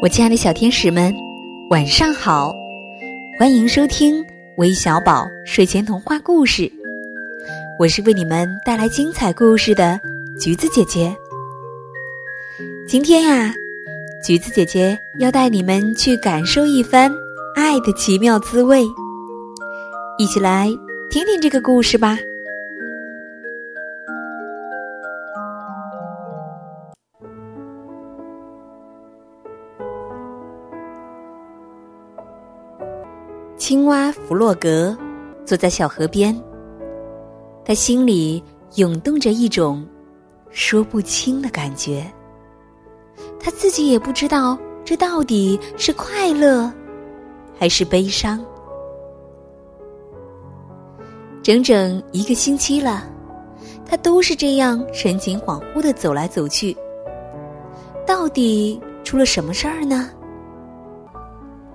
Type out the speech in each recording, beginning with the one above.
我亲爱的小天使们，晚上好！欢迎收听微小宝睡前童话故事，我是为你们带来精彩故事的橘子姐姐。今天呀，橘子姐姐要带你们去感受一番爱的奇妙滋味，一起来听听这个故事吧。青蛙弗洛格坐在小河边，他心里涌动着一种说不清的感觉。他自己也不知道这到底是快乐还是悲伤。整整一个星期了，他都是这样神情恍惚的走来走去。到底出了什么事儿呢？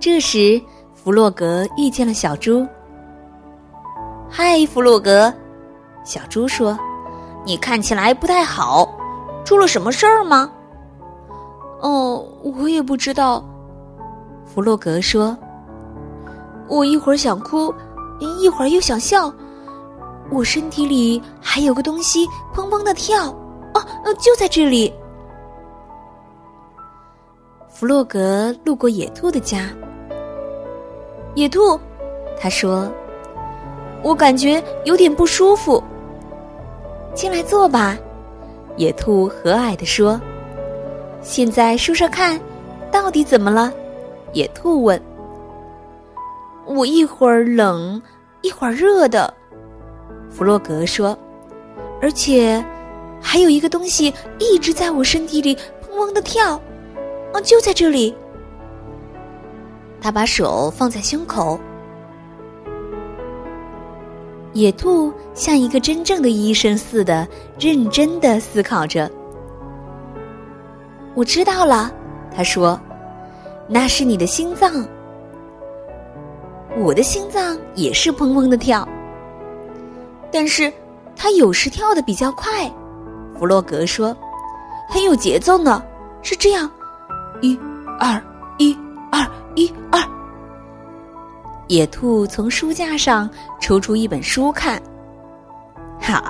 这时。弗洛格遇见了小猪。嗨，弗洛格，小猪说：“你看起来不太好，出了什么事儿吗？”哦，我也不知道。弗洛格说：“我一会儿想哭，一会儿又想笑，我身体里还有个东西砰砰的跳。哦，就在这里。”弗洛格路过野兔的家。野兔，他说：“我感觉有点不舒服。”进来坐吧，野兔和蔼地说：“现在说说看，到底怎么了？”野兔问。“我一会儿冷，一会儿热的。”弗洛格说，“而且还有一个东西一直在我身体里砰砰的跳，啊，就在这里。”他把手放在胸口。野兔像一个真正的医生似的，认真的思考着。我知道了，他说：“那是你的心脏。我的心脏也是砰砰的跳，但是它有时跳的比较快。”弗洛格说：“很有节奏呢，是这样，一、二、一。”二一二，野兔从书架上抽出一本书看。哈，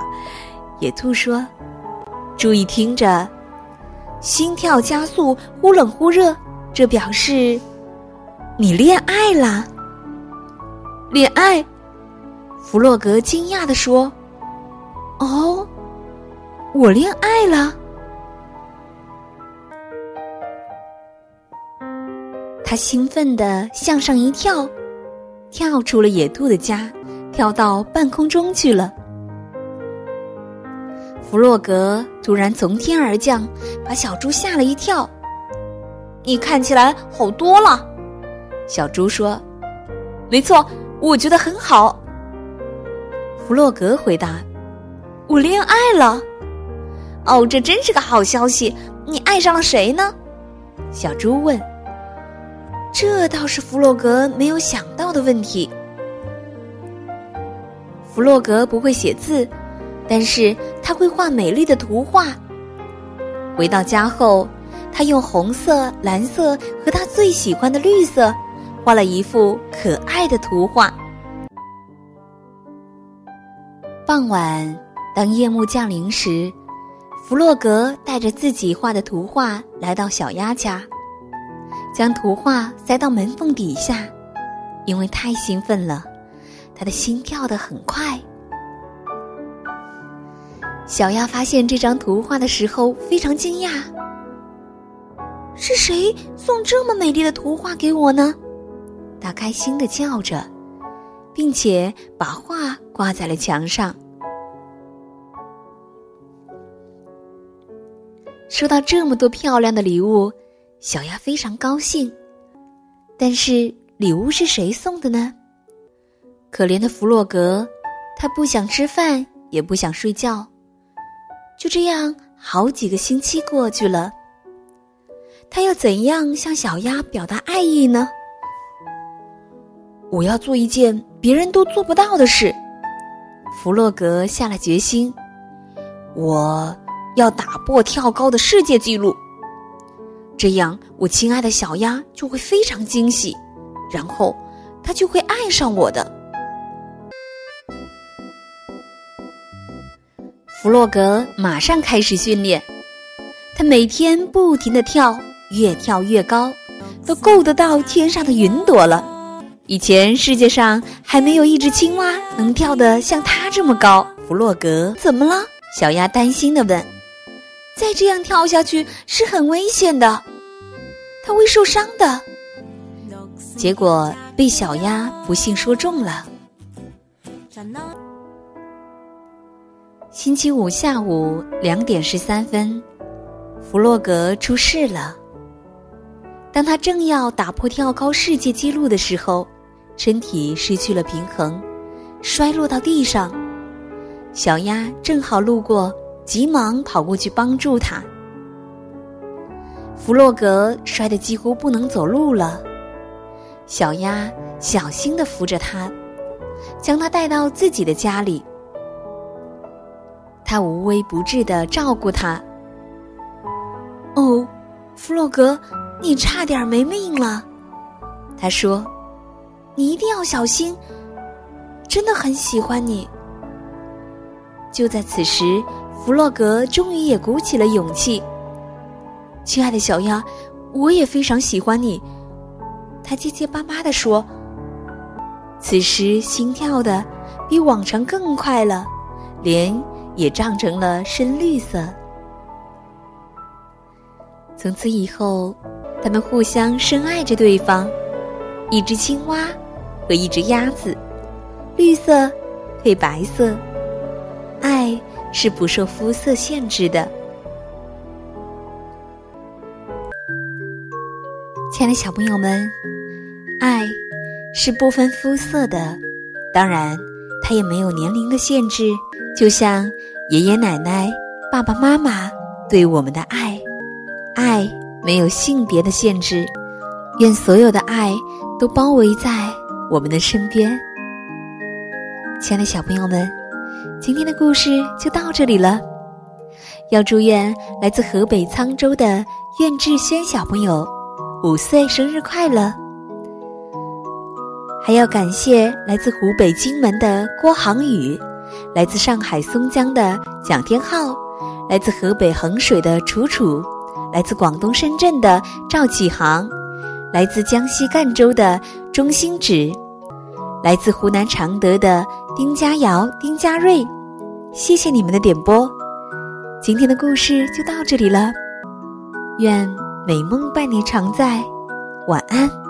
野兔说：“注意听着，心跳加速，忽冷忽热，这表示你恋爱了。”恋爱？弗洛格惊讶的说：“哦，我恋爱了。”他兴奋地向上一跳，跳出了野兔的家，跳到半空中去了。弗洛格突然从天而降，把小猪吓了一跳。“你看起来好多了。”小猪说。“没错，我觉得很好。”弗洛格回答。“我恋爱了。”“哦，这真是个好消息！你爱上了谁呢？”小猪问。这倒是弗洛格没有想到的问题。弗洛格不会写字，但是他会画美丽的图画。回到家后，他用红色、蓝色和他最喜欢的绿色，画了一幅可爱的图画。傍晚，当夜幕降临时，弗洛格带着自己画的图画来到小鸭家。将图画塞到门缝底下，因为太兴奋了，他的心跳得很快。小鸭发现这张图画的时候非常惊讶：“是谁送这么美丽的图画给我呢？”他开心的叫着，并且把画挂在了墙上。收到这么多漂亮的礼物。小鸭非常高兴，但是礼物是谁送的呢？可怜的弗洛格，他不想吃饭，也不想睡觉。就这样，好几个星期过去了。他要怎样向小鸭表达爱意呢？我要做一件别人都做不到的事。弗洛格下了决心，我要打破跳高的世界纪录。这样我亲爱的小鸭就会非常惊喜，然后它就会爱上我的。弗洛格马上开始训练，他每天不停的跳，越跳越高，都够得到天上的云朵了。以前世界上还没有一只青蛙能跳得像它这么高。弗洛格，怎么了？小鸭担心的问。再这样跳下去是很危险的，它会受伤的。结果被小鸭不幸说中了。星期五下午两点十三分，弗洛格出事了。当他正要打破跳高世界纪录的时候。身体失去了平衡，摔落到地上。小鸭正好路过，急忙跑过去帮助他。弗洛格摔得几乎不能走路了，小鸭小心的扶着他，将他带到自己的家里。他无微不至的照顾他。哦，弗洛格，你差点没命了，他说。你一定要小心，真的很喜欢你。就在此时，弗洛格终于也鼓起了勇气。亲爱的小鸭，我也非常喜欢你。他结结巴巴的说，此时心跳的比往常更快了，脸也涨成了深绿色。从此以后，他们互相深爱着对方，一只青蛙。和一只鸭子，绿色配白色，爱是不受肤色限制的。亲爱的小朋友们，爱是不分肤色的，当然，它也没有年龄的限制。就像爷爷奶奶、爸爸妈妈对我们的爱，爱没有性别的限制。愿所有的爱都包围在。我们的身边，亲爱的小朋友们，今天的故事就到这里了。要祝愿来自河北沧州的苑志轩小朋友五岁生日快乐！还要感谢来自湖北荆门的郭航宇，来自上海松江的蒋天浩，来自河北衡水的楚楚，来自广东深圳的赵启航。来自江西赣州的钟兴芷，来自湖南常德的丁佳瑶、丁佳瑞，谢谢你们的点播。今天的故事就到这里了，愿美梦伴你常在，晚安。